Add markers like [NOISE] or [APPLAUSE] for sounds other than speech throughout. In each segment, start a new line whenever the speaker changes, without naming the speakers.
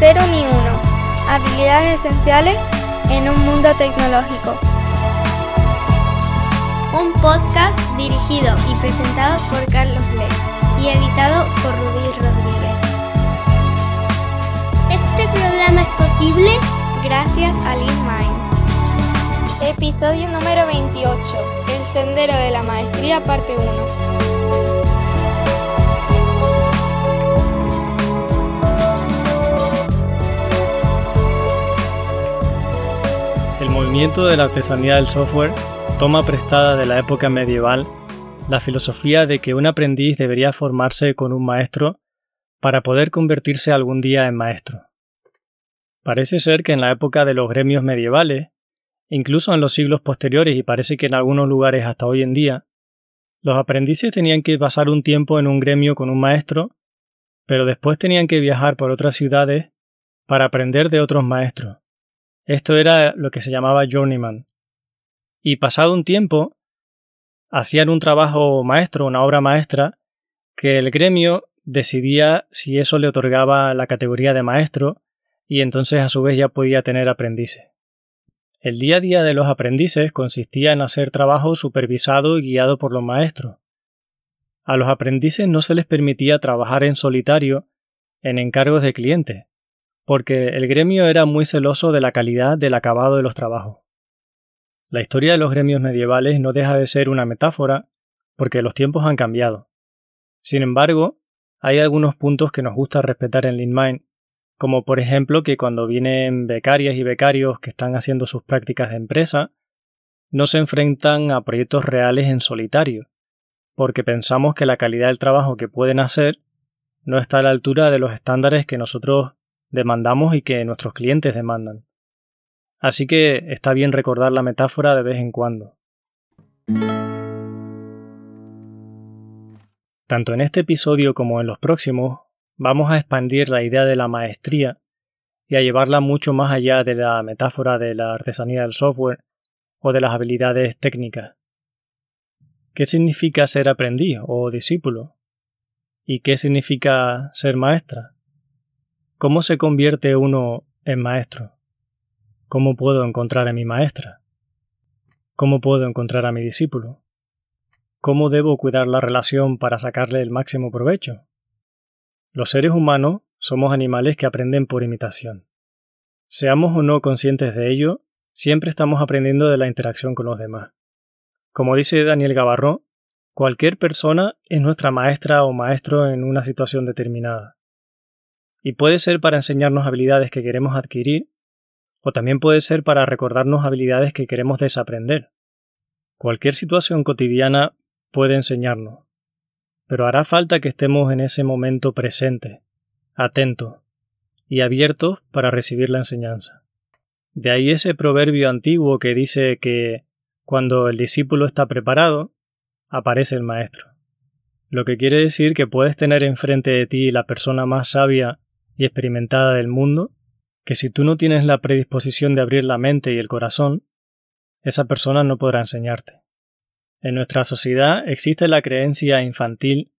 Cero ni uno. Habilidades esenciales en un mundo tecnológico. Un podcast dirigido y presentado por Carlos Lee y editado por Rudy Rodríguez.
Este programa es posible
gracias a LeanMind. Episodio número 28. El sendero de la maestría, parte 1.
Movimiento de la artesanía del software toma prestada de la época medieval la filosofía de que un aprendiz debería formarse con un maestro para poder convertirse algún día en maestro. Parece ser que en la época de los gremios medievales, incluso en los siglos posteriores y parece que en algunos lugares hasta hoy en día, los aprendices tenían que pasar un tiempo en un gremio con un maestro, pero después tenían que viajar por otras ciudades para aprender de otros maestros. Esto era lo que se llamaba journeyman. Y pasado un tiempo, hacían un trabajo maestro, una obra maestra, que el gremio decidía si eso le otorgaba la categoría de maestro y entonces a su vez ya podía tener aprendices. El día a día de los aprendices consistía en hacer trabajo supervisado y guiado por los maestros. A los aprendices no se les permitía trabajar en solitario en encargos de clientes, porque el gremio era muy celoso de la calidad del acabado de los trabajos. La historia de los gremios medievales no deja de ser una metáfora, porque los tiempos han cambiado. Sin embargo, hay algunos puntos que nos gusta respetar en LeanMind, como por ejemplo que cuando vienen becarias y becarios que están haciendo sus prácticas de empresa, no se enfrentan a proyectos reales en solitario, porque pensamos que la calidad del trabajo que pueden hacer no está a la altura de los estándares que nosotros demandamos y que nuestros clientes demandan. Así que está bien recordar la metáfora de vez en cuando. Tanto en este episodio como en los próximos vamos a expandir la idea de la maestría y a llevarla mucho más allá de la metáfora de la artesanía del software o de las habilidades técnicas. ¿Qué significa ser aprendiz o discípulo? ¿Y qué significa ser maestra? ¿Cómo se convierte uno en maestro? ¿Cómo puedo encontrar a mi maestra? ¿Cómo puedo encontrar a mi discípulo? ¿Cómo debo cuidar la relación para sacarle el máximo provecho? Los seres humanos somos animales que aprenden por imitación. Seamos o no conscientes de ello, siempre estamos aprendiendo de la interacción con los demás. Como dice Daniel Gavarró, cualquier persona es nuestra maestra o maestro en una situación determinada. Y puede ser para enseñarnos habilidades que queremos adquirir, o también puede ser para recordarnos habilidades que queremos desaprender. Cualquier situación cotidiana puede enseñarnos, pero hará falta que estemos en ese momento presente, atentos y abiertos para recibir la enseñanza. De ahí ese proverbio antiguo que dice que cuando el discípulo está preparado, aparece el maestro. Lo que quiere decir que puedes tener enfrente de ti la persona más sabia y experimentada del mundo, que si tú no tienes la predisposición de abrir la mente y el corazón, esa persona no podrá enseñarte. En nuestra sociedad existe la creencia infantil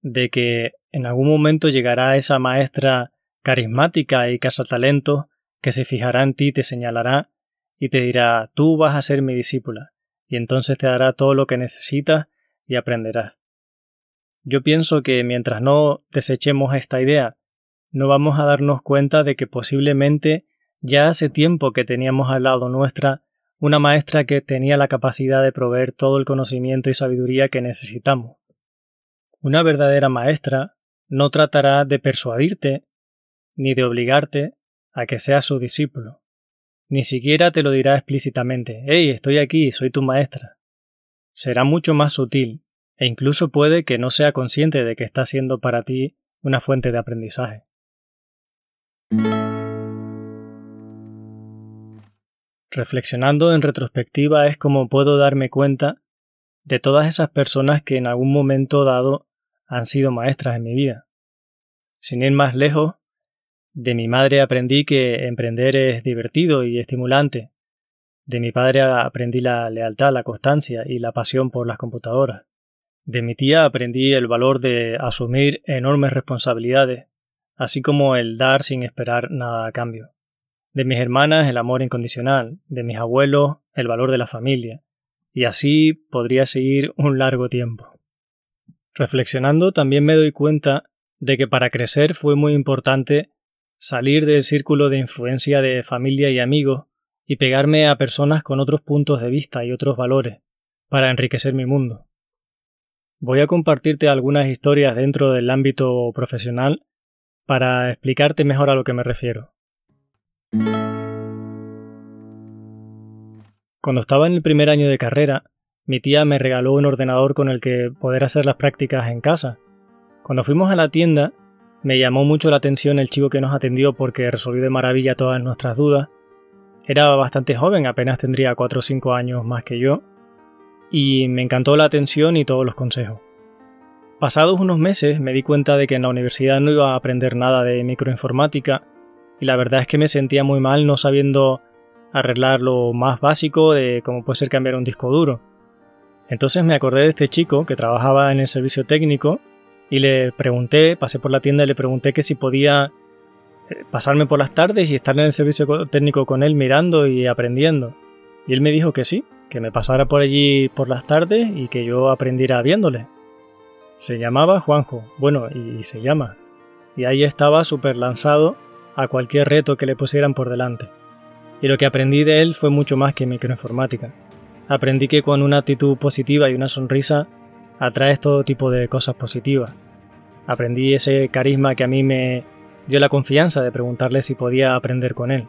de que en algún momento llegará esa maestra carismática y cazatalentos que se fijará en ti, te señalará y te dirá tú vas a ser mi discípula, y entonces te dará todo lo que necesitas y aprenderás. Yo pienso que mientras no desechemos esta idea, no vamos a darnos cuenta de que posiblemente ya hace tiempo que teníamos al lado nuestra una maestra que tenía la capacidad de proveer todo el conocimiento y sabiduría que necesitamos. Una verdadera maestra no tratará de persuadirte ni de obligarte a que seas su discípulo. Ni siquiera te lo dirá explícitamente Hey, estoy aquí, soy tu maestra. Será mucho más sutil, e incluso puede que no sea consciente de que está siendo para ti una fuente de aprendizaje. Reflexionando en retrospectiva es como puedo darme cuenta de todas esas personas que en algún momento dado han sido maestras en mi vida. Sin ir más lejos, de mi madre aprendí que emprender es divertido y estimulante. De mi padre aprendí la lealtad, la constancia y la pasión por las computadoras. De mi tía aprendí el valor de asumir enormes responsabilidades, así como el dar sin esperar nada a cambio. De mis hermanas el amor incondicional, de mis abuelos el valor de la familia, y así podría seguir un largo tiempo. Reflexionando también me doy cuenta de que para crecer fue muy importante salir del círculo de influencia de familia y amigos y pegarme a personas con otros puntos de vista y otros valores, para enriquecer mi mundo. Voy a compartirte algunas historias dentro del ámbito profesional para explicarte mejor a lo que me refiero. Cuando estaba en el primer año de carrera, mi tía me regaló un ordenador con el que poder hacer las prácticas en casa. Cuando fuimos a la tienda, me llamó mucho la atención el chico que nos atendió porque resolvió de maravilla todas nuestras dudas. Era bastante joven, apenas tendría 4 o 5 años más que yo, y me encantó la atención y todos los consejos. Pasados unos meses me di cuenta de que en la universidad no iba a aprender nada de microinformática y la verdad es que me sentía muy mal no sabiendo arreglar lo más básico de cómo puede ser cambiar un disco duro. Entonces me acordé de este chico que trabajaba en el servicio técnico y le pregunté, pasé por la tienda y le pregunté que si podía eh, pasarme por las tardes y estar en el servicio técnico con él mirando y aprendiendo. Y él me dijo que sí, que me pasara por allí por las tardes y que yo aprendiera viéndole. Se llamaba Juanjo, bueno, y, se llama. Y ahí estaba súper lanzado a cualquier reto que le pusieran por delante. Y lo que aprendí de él fue mucho más que microinformática. Aprendí que con una actitud positiva y una sonrisa atraes todo tipo de cosas positivas. Aprendí ese carisma que a mí me dio la confianza de preguntarle si podía aprender con él.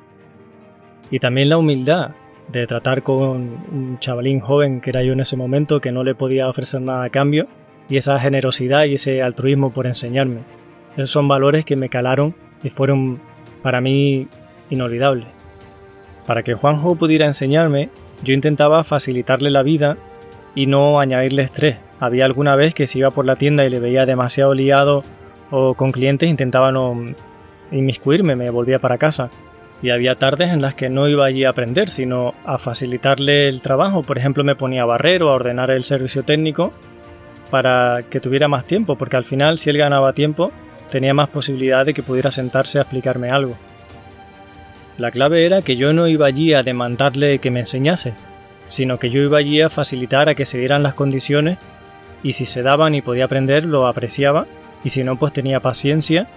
Y también la humildad de tratar con un chavalín joven que era yo en ese momento que no le podía ofrecer nada a cambio y esa generosidad y ese altruismo por enseñarme. Esos son valores que me calaron y fueron para mí inolvidables. Para que Juanjo pudiera enseñarme, yo intentaba facilitarle la vida y no añadirle estrés. Había alguna vez que si iba por la tienda y le veía demasiado liado o con clientes intentaba no inmiscuirme, me volvía para casa. Y había tardes en las que no iba allí a aprender, sino a facilitarle el trabajo. Por ejemplo, me ponía a barrer o a ordenar el servicio técnico para que tuviera más tiempo, porque al final si él ganaba tiempo, tenía más posibilidad de que pudiera sentarse a explicarme algo. La clave era que yo no iba allí a demandarle que me enseñase, sino que yo iba allí a facilitar a que se dieran las condiciones y si se daban y podía aprender lo apreciaba y si no pues tenía paciencia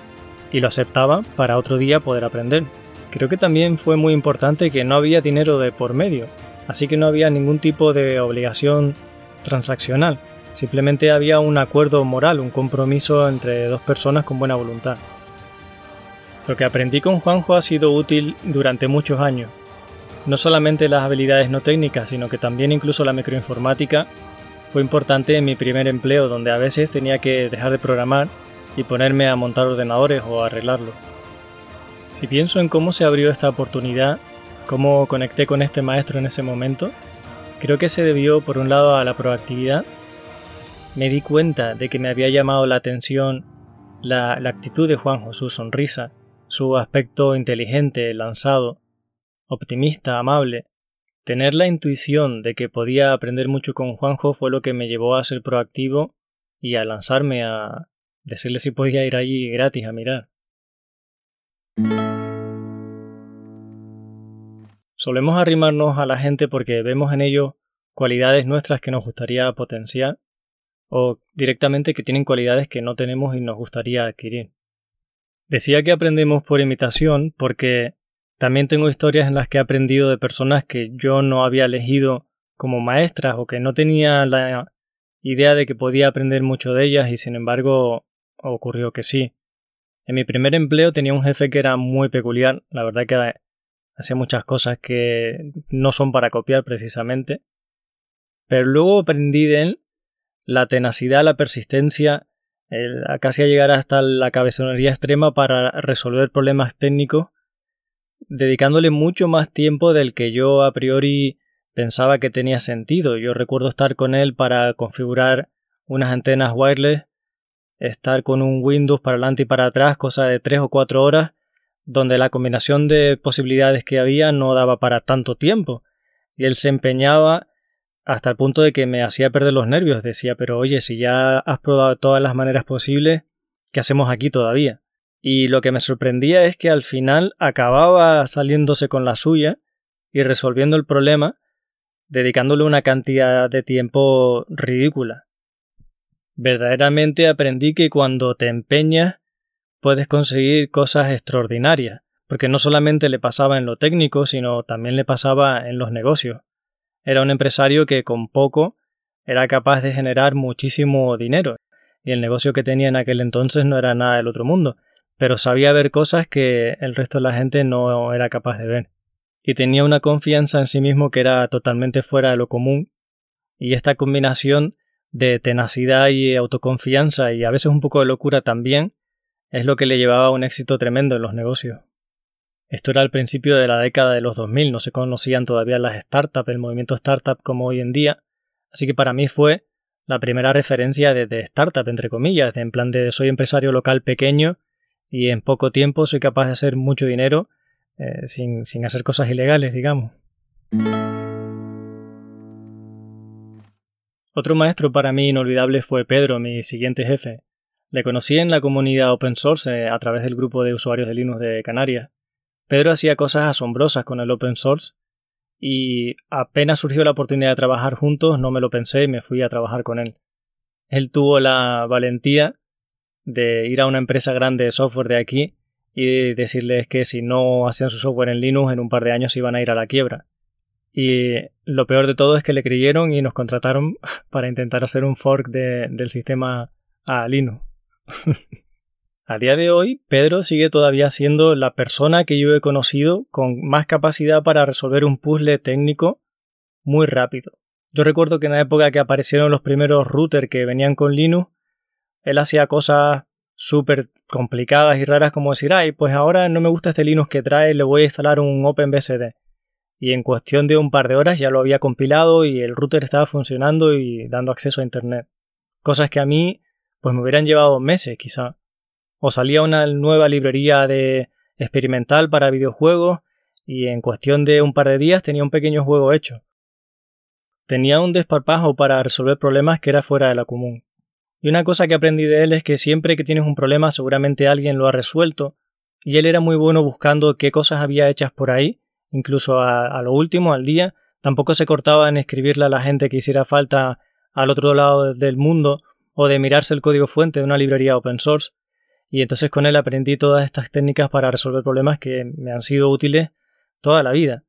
y lo aceptaba para otro día poder aprender. Creo que también fue muy importante que no había dinero de por medio, así que no había ningún tipo de obligación transaccional, simplemente había un acuerdo moral, un compromiso entre dos personas con buena voluntad. Lo que aprendí con Juanjo ha sido útil durante muchos años. No solamente las habilidades no técnicas, sino que también incluso la microinformática fue importante en mi primer empleo, donde a veces tenía que dejar de programar y ponerme a montar ordenadores o a arreglarlos. Si pienso en cómo se abrió esta oportunidad, cómo conecté con este maestro en ese momento, creo que se debió por un lado a la proactividad. Me di cuenta de que me había llamado la atención la, actitud de Juanjo, su sonrisa, su aspecto inteligente, lanzado, optimista, amable. Tener la intuición de que podía aprender mucho con Juanjo fue lo que me llevó a ser proactivo y a lanzarme a decirle si podía ir allí gratis a mirar. Solemos arrimarnos a la gente porque vemos en ellos cualidades nuestras que nos gustaría potenciar o directamente que tienen cualidades que no tenemos y nos gustaría adquirir. Decía que aprendemos por imitación porque también tengo historias en las que he aprendido de personas que yo no había elegido como maestras o que no tenía la idea de que podía aprender mucho de ellas y sin embargo ocurrió que sí. En mi primer empleo tenía un jefe que era muy peculiar, la verdad que hacía muchas cosas que no son para copiar precisamente, pero luego aprendí de él la tenacidad, la persistencia casi a llegar hasta la cabezonería extrema para resolver problemas técnicos, dedicándole mucho más tiempo del que yo a priori pensaba que tenía sentido. Yo recuerdo estar con él para configurar unas antenas wireless, estar con un Windows para adelante y para atrás, cosa de tres o cuatro horas, donde la combinación de posibilidades que había no daba para tanto tiempo. Y él se empeñaba hasta el punto de que me hacía perder los nervios. Decía, pero oye, si ya has probado todas las maneras posibles, ¿qué hacemos aquí todavía? Y lo que me sorprendía es que al final acababa saliéndose con la suya y resolviendo el problema, dedicándole una cantidad de tiempo ridícula. Verdaderamente aprendí que cuando te empeñas puedes conseguir cosas extraordinarias, porque no solamente le pasaba en lo técnico, sino también le pasaba en los negocios. Era un empresario que con poco era capaz de generar muchísimo dinero, y el negocio que tenía en aquel entonces no era nada del otro mundo, pero sabía ver cosas que el resto de la gente no era capaz de ver. Y tenía una confianza en sí mismo que era totalmente fuera de lo común, y esta combinación de tenacidad y autoconfianza y a veces un poco de locura también es lo que le llevaba a un éxito tremendo en los negocios. Esto era al principio de la década de los 2000, no se conocían todavía las startups, el movimiento startup como hoy en día, así que para mí fue la primera referencia de, startup, entre comillas, de en plan de soy empresario local pequeño y en poco tiempo soy capaz de hacer mucho dinero eh, sin, sin hacer cosas ilegales, digamos. Otro maestro para mí inolvidable fue Pedro, mi siguiente jefe. Le conocí en la comunidad open source eh, a través del grupo de usuarios de Linux de Canarias. Pedro hacía cosas asombrosas con el open source y apenas surgió la oportunidad de trabajar juntos no me lo pensé y me fui a trabajar con él. Él tuvo la valentía de ir a una empresa grande de software de aquí y decirles que si no hacían su software en Linux en un par de años iban a ir a la quiebra. Y lo peor de todo es que le creyeron y nos contrataron [LAUGHS] para intentar hacer un fork del sistema a Linux. [LAUGHS] a día de hoy, Pedro sigue todavía siendo la persona que yo he conocido con más capacidad para resolver un puzzle técnico muy rápido. Yo recuerdo que en la época que aparecieron los primeros routers que venían con Linux, él hacía cosas súper complicadas y raras como decir, ay, pues ahora no me gusta este Linux que trae, le voy a instalar un OpenBSD. Y en cuestión de un par de horas ya lo había compilado y el router estaba funcionando y dando acceso a Internet. Cosas que a mí pues me hubieran llevado meses quizá. O salía una nueva librería de experimental para videojuegos y en cuestión de un par de días tenía un pequeño juego hecho. Tenía un desparpajo para resolver problemas que era fuera de la común. Y una cosa que aprendí de él es que siempre que tienes un problema seguramente alguien lo ha resuelto, y él era muy bueno buscando qué cosas había hechas por ahí, incluso a, lo último, al día, tampoco se cortaba en escribirle a la gente que hiciera falta al otro lado del mundo o de mirarse el código fuente de una librería open source, y entonces con él aprendí todas estas técnicas para resolver problemas que me han sido útiles toda la vida.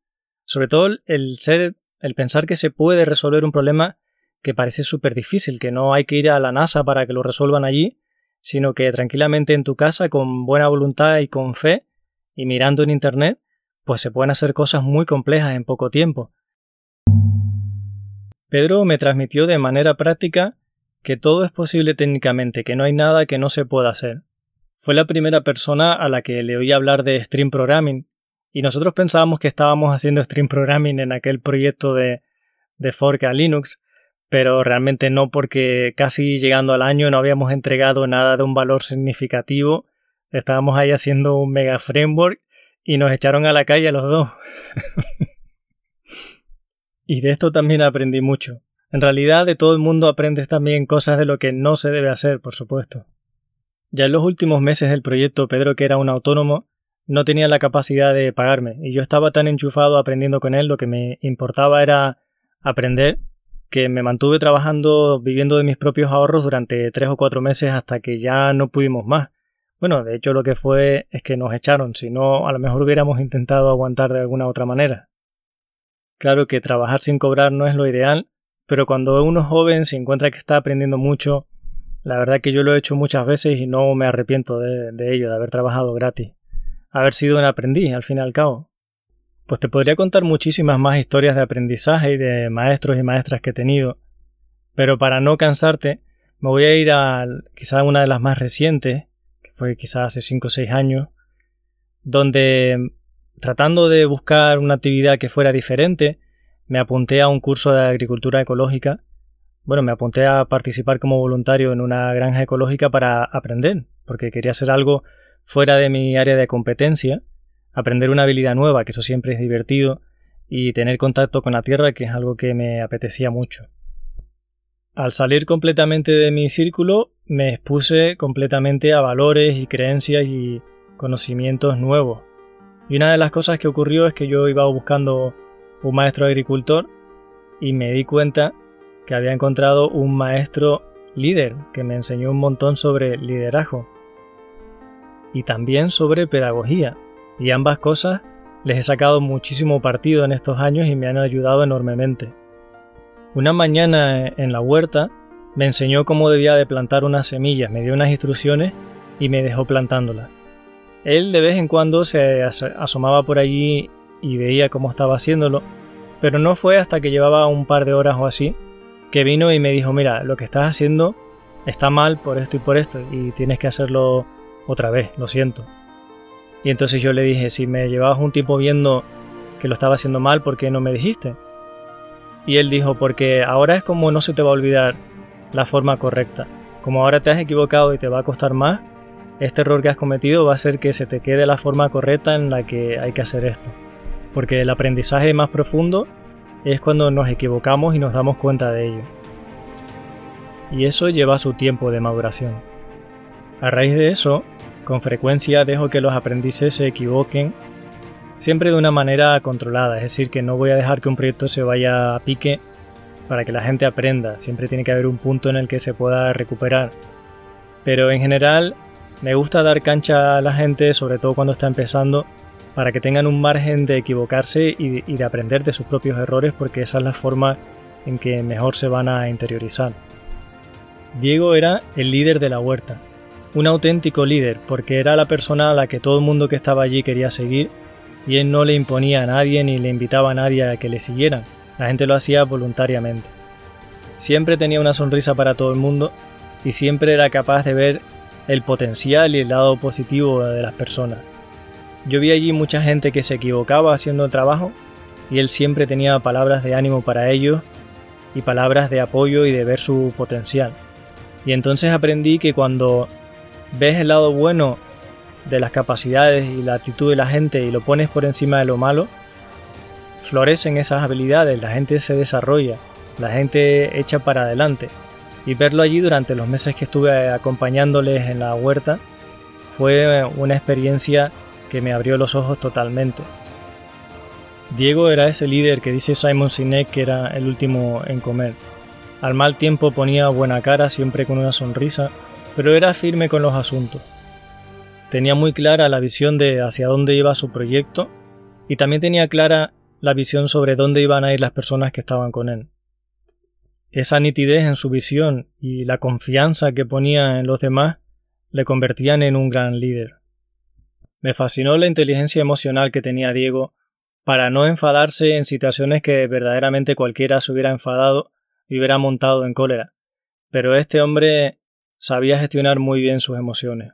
Sobre todo el ser, el pensar que se puede resolver un problema que parece súper difícil, que no hay que ir a la NASA para que lo resuelvan allí, sino que tranquilamente en tu casa, con buena voluntad y con fe, y mirando en Internet, pues se pueden hacer cosas muy complejas en poco tiempo. Pedro me transmitió de manera práctica que todo es posible técnicamente, que no hay nada que no se pueda hacer. Fue la primera persona a la que le oí hablar de Stream Programming, y nosotros pensábamos que estábamos haciendo Stream Programming en aquel proyecto de, de Fork a Linux, pero realmente no porque casi llegando al año no habíamos entregado nada de un valor significativo. Estábamos ahí haciendo un mega framework y nos echaron a la calle los dos. [LAUGHS] y de esto también aprendí mucho. En realidad de todo el mundo aprendes también cosas de lo que no se debe hacer, por supuesto. Ya en los últimos meses del proyecto, Pedro, que era un autónomo, no tenía la capacidad de pagarme, y yo estaba tan enchufado aprendiendo con él, lo que me importaba era aprender que me mantuve trabajando viviendo de mis propios ahorros durante tres o cuatro meses hasta que ya no pudimos más. Bueno, de hecho lo que fue es que nos echaron, si no a lo mejor hubiéramos intentado aguantar de alguna otra manera. Claro que trabajar sin cobrar no es lo ideal, pero cuando uno es joven se encuentra que está aprendiendo mucho, la verdad que yo lo he hecho muchas veces y no me arrepiento de, ello, de haber trabajado gratis. Haber sido un aprendiz, al fin y al cabo. Pues te podría contar muchísimas más historias de aprendizaje y de maestros y maestras que he tenido, pero para no cansarte, me voy a ir a quizá una de las más recientes, que fue quizá hace 5 o 6 años, donde tratando de buscar una actividad que fuera diferente, me apunté a un curso de agricultura ecológica. Bueno, me apunté a participar como voluntario en una granja ecológica para aprender, porque quería hacer algo fuera de mi área de competencia aprender una habilidad nueva, que eso siempre es divertido, y tener contacto con la Tierra, que es algo que me apetecía mucho. Al salir completamente de mi círculo, me expuse completamente a valores y creencias y conocimientos nuevos. Y una de las cosas que ocurrió es que yo iba buscando un maestro agricultor y me di cuenta que había encontrado un maestro líder que me enseñó un montón sobre liderazgo y también sobre pedagogía. Y ambas cosas les he sacado muchísimo partido en estos años y me han ayudado enormemente. Una mañana en la huerta me enseñó cómo debía de plantar unas semillas, me dio unas instrucciones y me dejó plantándolas. Él de vez en cuando se asomaba por allí y veía cómo estaba haciéndolo, pero no fue hasta que llevaba un par de horas o así que vino y me dijo, mira, lo que estás haciendo está mal por esto y por esto y tienes que hacerlo otra vez, lo siento. Y entonces yo le dije, si me llevabas un tiempo viendo que lo estaba haciendo mal, ¿por qué no me dijiste? Y él dijo, porque ahora es como no se te va a olvidar la forma correcta. Como ahora te has equivocado y te va a costar más, este error que has cometido va a hacer que se te quede la forma correcta en la que hay que hacer esto. Porque el aprendizaje más profundo es cuando nos equivocamos y nos damos cuenta de ello. Y eso lleva su tiempo de maduración. A raíz de eso, con frecuencia dejo que los aprendices se equivoquen, siempre de una manera controlada, es decir, que no voy a dejar que un proyecto se vaya a pique para que la gente aprenda, siempre tiene que haber un punto en el que se pueda recuperar. Pero en general me gusta dar cancha a la gente, sobre todo cuando está empezando, para que tengan un margen de equivocarse y, de aprender de sus propios errores porque esa es la forma en que mejor se van a interiorizar. Diego era el líder de la huerta, un auténtico líder porque era la persona a la que todo el mundo que estaba allí quería seguir y él no le imponía a nadie ni le invitaba a nadie a que le siguieran, la gente lo hacía voluntariamente. Siempre tenía una sonrisa para todo el mundo y siempre era capaz de ver el potencial y el lado positivo de las personas. Yo vi allí mucha gente que se equivocaba haciendo trabajo y él siempre tenía palabras de ánimo para ellos y palabras de apoyo y de ver su potencial. Y entonces aprendí que cuando ves el lado bueno de las capacidades y la actitud de la gente y lo pones por encima de lo malo, florecen esas habilidades, la gente se desarrolla, la gente echa para adelante. Y verlo allí durante los meses que estuve acompañándoles en la huerta fue una experiencia que me abrió los ojos totalmente. Diego era ese líder que dice Simon Sinek que era el último en comer. Al mal tiempo ponía buena cara, siempre con una sonrisa, pero era firme con los asuntos. Tenía muy clara la visión de hacia dónde iba su proyecto y también tenía clara la visión sobre dónde iban a ir las personas que estaban con él. Esa nitidez en su visión y la confianza que ponía en los demás le convertían en un gran líder. Me fascinó la inteligencia emocional que tenía Diego para no enfadarse en situaciones que verdaderamente cualquiera se hubiera enfadado y hubiera montado en cólera. Pero este hombre sabía gestionar muy bien sus emociones.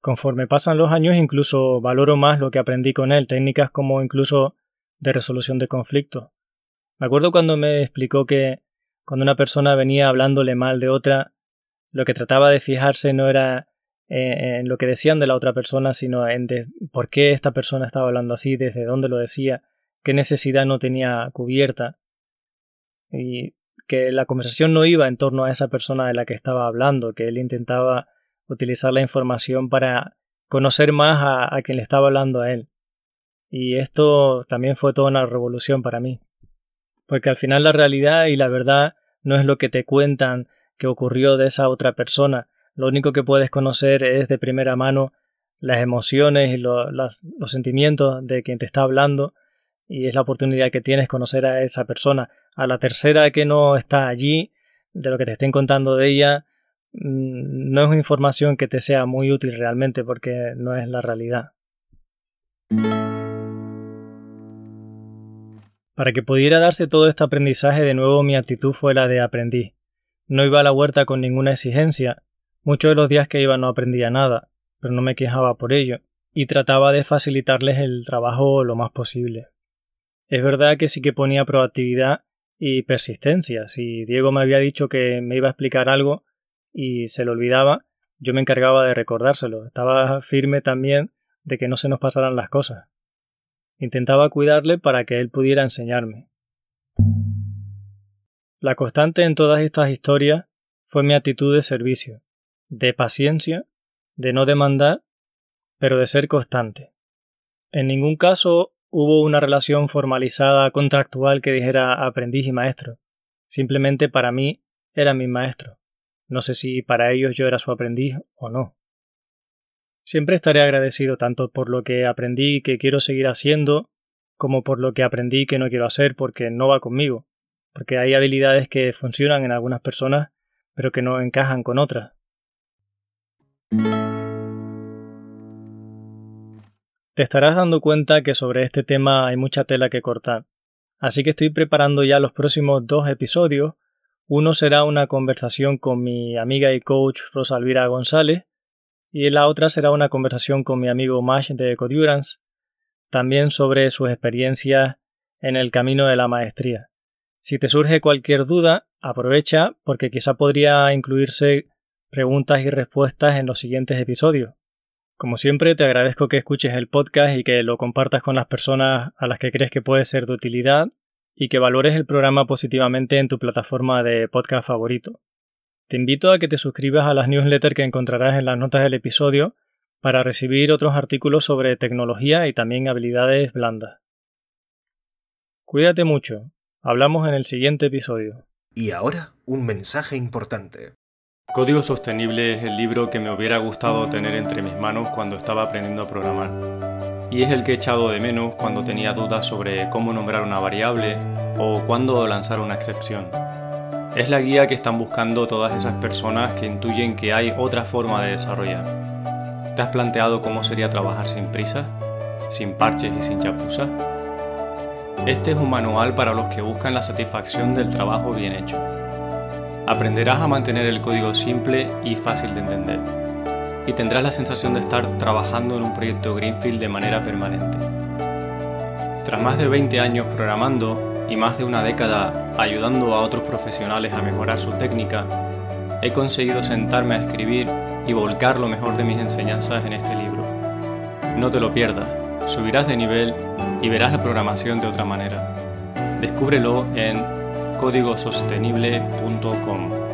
Conforme pasan los años incluso valoro más lo que aprendí con él, técnicas como incluso de resolución de conflictos. Me acuerdo cuando me explicó que cuando una persona venía hablándole mal de otra, lo que trataba de fijarse no era eh, en lo que decían de la otra persona, sino en por qué esta persona estaba hablando así, desde dónde lo decía, qué necesidad no tenía cubierta. Y que la conversación no iba en torno a esa persona de la que estaba hablando, que él intentaba utilizar la información para conocer más a, a quien le estaba hablando a él. Y esto también fue toda una revolución para mí. Porque al final la realidad y la verdad no es lo que te cuentan que ocurrió de esa otra persona, lo único que puedes conocer es de primera mano las emociones y los sentimientos de quien te está hablando y es la oportunidad que tienes conocer a esa persona. A la tercera que no está allí, de lo que te estén contando de ella, mm, no es información que te sea muy útil realmente porque no es la realidad. Para que pudiera darse todo este aprendizaje de nuevo mi actitud fue la de aprendiz. No iba a la huerta con ninguna exigencia, Muchos de los días que iba no aprendía nada, pero no me quejaba por ello, y trataba de facilitarles el trabajo lo más posible. Es verdad que sí que ponía proactividad y persistencia. Si Diego me había dicho que me iba a explicar algo y se lo olvidaba, yo me encargaba de recordárselo. Estaba firme también de que no se nos pasaran las cosas. Intentaba cuidarle para que él pudiera enseñarme. La constante en todas estas historias fue mi actitud de servicio de paciencia, de no demandar, pero de ser constante. En ningún caso hubo una relación formalizada contractual que dijera aprendiz y maestro. Simplemente para mí era mi maestro. No sé si para ellos yo era su aprendiz o no. Siempre estaré agradecido tanto por lo que aprendí que quiero seguir haciendo, como por lo que aprendí que no quiero hacer porque no va conmigo, porque hay habilidades que funcionan en algunas personas pero que no encajan con otras. Te estarás dando cuenta que sobre este tema hay mucha tela que cortar, así que estoy preparando ya los próximos dos episodios. Uno será una conversación con mi amiga y coach Rosalvira González, y la otra será una conversación con mi amigo Mash de Ecodurance, también sobre sus experiencias en el camino de la maestría. Si te surge cualquier duda, aprovecha porque quizá podría incluirse preguntas y respuestas en los siguientes episodios. Como siempre, te agradezco que escuches el podcast y que lo compartas con las personas a las que crees que puede ser de utilidad y que valores el programa positivamente en tu plataforma de podcast favorito. Te invito a que te suscribas a las newsletters que encontrarás en las notas del episodio para recibir otros artículos sobre tecnología y también habilidades blandas. Cuídate mucho. Hablamos en el siguiente episodio.
Y ahora, un mensaje importante.
Código Sostenible es el libro que me hubiera gustado tener entre mis manos cuando estaba aprendiendo a programar. Y es el que he echado de menos cuando tenía dudas sobre cómo nombrar una variable o cuándo lanzar una excepción. Es la guía que están buscando todas esas personas que intuyen que hay otra forma de desarrollar. ¿Te has planteado cómo sería trabajar sin prisa, sin parches y sin chapuzas? Este es un manual para los que buscan la satisfacción del trabajo bien hecho. Aprenderás a mantener el código simple y fácil de entender. Y tendrás la sensación de estar trabajando en un proyecto Greenfield de manera permanente. Tras más de 20 años programando y más de una década ayudando a otros profesionales a mejorar su técnica, he conseguido sentarme a escribir y volcar lo mejor de mis enseñanzas en este libro. No te lo pierdas, subirás de nivel y verás la programación de otra manera. Descúbrelo en códigosostenible.com.